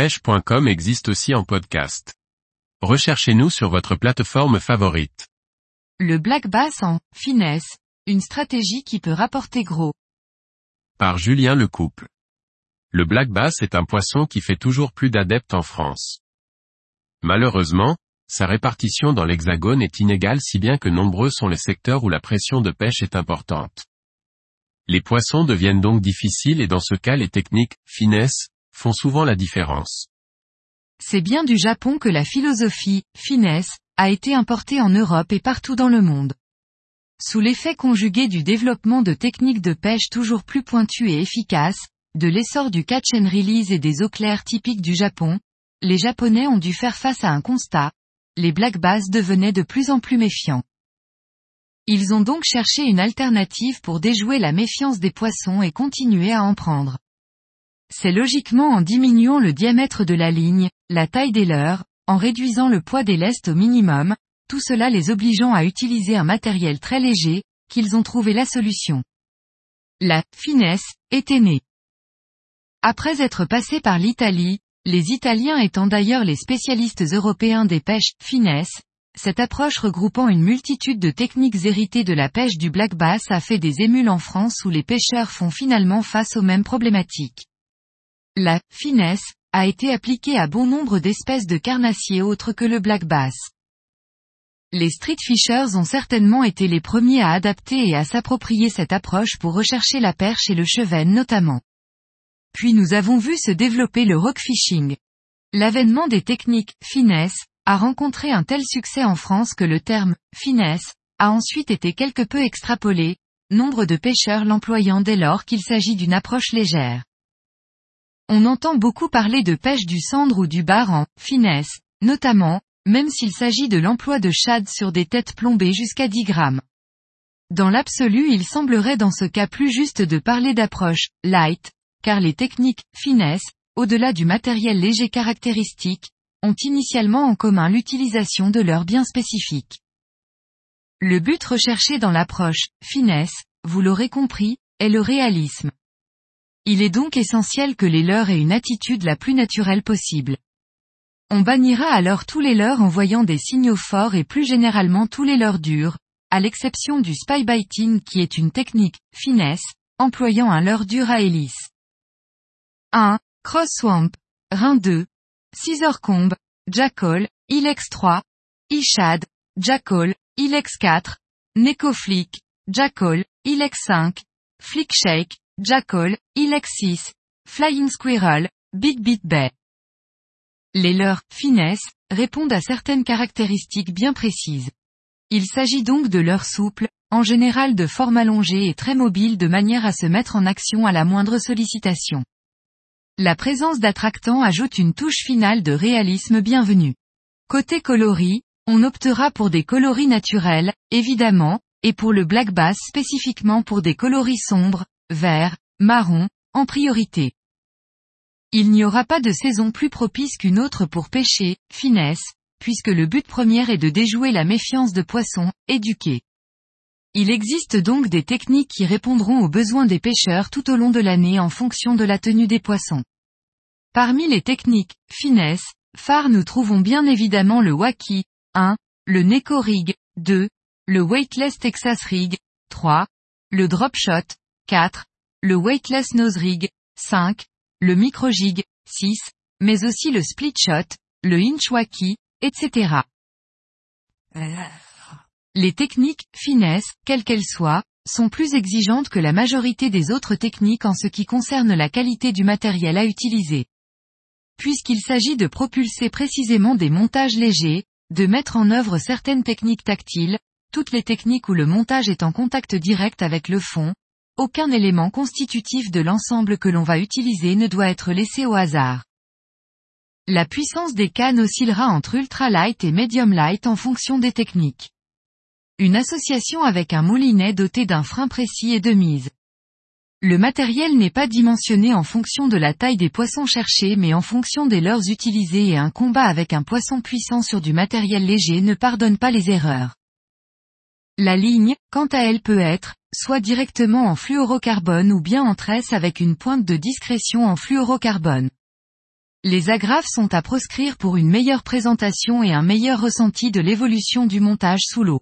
pêche.com existe aussi en podcast. Recherchez-nous sur votre plateforme favorite. Le black bass en finesse, une stratégie qui peut rapporter gros. Par Julien Lecouple. Le black bass est un poisson qui fait toujours plus d'adeptes en France. Malheureusement, sa répartition dans l'hexagone est inégale si bien que nombreux sont les secteurs où la pression de pêche est importante. Les poissons deviennent donc difficiles et dans ce cas les techniques, finesse, font souvent la différence. C'est bien du Japon que la philosophie, finesse, a été importée en Europe et partout dans le monde. Sous l'effet conjugué du développement de techniques de pêche toujours plus pointues et efficaces, de l'essor du catch and release et des eaux claires typiques du Japon, les Japonais ont dû faire face à un constat. Les black bass devenaient de plus en plus méfiants. Ils ont donc cherché une alternative pour déjouer la méfiance des poissons et continuer à en prendre. C'est logiquement en diminuant le diamètre de la ligne, la taille des leurres, en réduisant le poids des lestes au minimum, tout cela les obligeant à utiliser un matériel très léger, qu'ils ont trouvé la solution. La finesse était née. Après être passé par l'Italie, les Italiens étant d'ailleurs les spécialistes européens des pêches finesse, cette approche regroupant une multitude de techniques héritées de la pêche du black bass a fait des émules en France où les pêcheurs font finalement face aux mêmes problématiques. La finesse a été appliquée à bon nombre d'espèces de carnassiers autres que le black bass. Les street fishers ont certainement été les premiers à adapter et à s'approprier cette approche pour rechercher la perche et le chevenne notamment. Puis nous avons vu se développer le rock fishing. L'avènement des techniques finesse a rencontré un tel succès en France que le terme finesse a ensuite été quelque peu extrapolé, nombre de pêcheurs l'employant dès lors qu'il s'agit d'une approche légère. On entend beaucoup parler de pêche du cendre ou du bar en finesse, notamment, même s'il s'agit de l'emploi de shad sur des têtes plombées jusqu'à 10 grammes. Dans l'absolu il semblerait dans ce cas plus juste de parler d'approche light, car les techniques finesse, au-delà du matériel léger caractéristique, ont initialement en commun l'utilisation de leurs biens spécifiques. Le but recherché dans l'approche finesse, vous l'aurez compris, est le réalisme. Il est donc essentiel que les leurs aient une attitude la plus naturelle possible. On bannira alors tous les leurs en voyant des signaux forts et plus généralement tous les leurs durs, à l'exception du spy biting qui est une technique, finesse, employant un leurre dur à hélice. 1. Cross Swamp, Rein 2, Scissorcombe, Jackal, Ilex 3, Ishad, Jackal, Ilex 4, Necoflick, Jackal, Ilex 5, Flick Shake, Jackal, Ilex 6, Flying Squirrel, Big Beat Bay. Les leurs finesse répondent à certaines caractéristiques bien précises. Il s'agit donc de leurs souples, en général de forme allongée et très mobile de manière à se mettre en action à la moindre sollicitation. La présence d'attractants ajoute une touche finale de réalisme bienvenue. Côté coloris, on optera pour des coloris naturels, évidemment, et pour le black bass spécifiquement pour des coloris sombres, vert, marron, en priorité. Il n'y aura pas de saison plus propice qu'une autre pour pêcher, finesse, puisque le but premier est de déjouer la méfiance de poissons, éduquer. Il existe donc des techniques qui répondront aux besoins des pêcheurs tout au long de l'année en fonction de la tenue des poissons. Parmi les techniques, finesse, phare nous trouvons bien évidemment le Wacky, 1, le Neko Rig, 2, le Weightless Texas Rig, 3, le Drop Shot, 4, le Weightless Nose Rig, 5, le Micro Jig, 6, mais aussi le Split Shot, le Inchwaki, etc. Les techniques, finesse, quelles qu'elles soient, sont plus exigeantes que la majorité des autres techniques en ce qui concerne la qualité du matériel à utiliser. Puisqu'il s'agit de propulser précisément des montages légers, de mettre en œuvre certaines techniques tactiles, toutes les techniques où le montage est en contact direct avec le fond, aucun élément constitutif de l'ensemble que l'on va utiliser ne doit être laissé au hasard. La puissance des cannes oscillera entre ultralight et medium light en fonction des techniques. Une association avec un moulinet doté d'un frein précis est de mise. Le matériel n'est pas dimensionné en fonction de la taille des poissons cherchés mais en fonction des leurs utilisés et un combat avec un poisson puissant sur du matériel léger ne pardonne pas les erreurs. La ligne, quant à elle peut être, soit directement en fluorocarbone ou bien en tresse avec une pointe de discrétion en fluorocarbone. Les agrafes sont à proscrire pour une meilleure présentation et un meilleur ressenti de l'évolution du montage sous l'eau.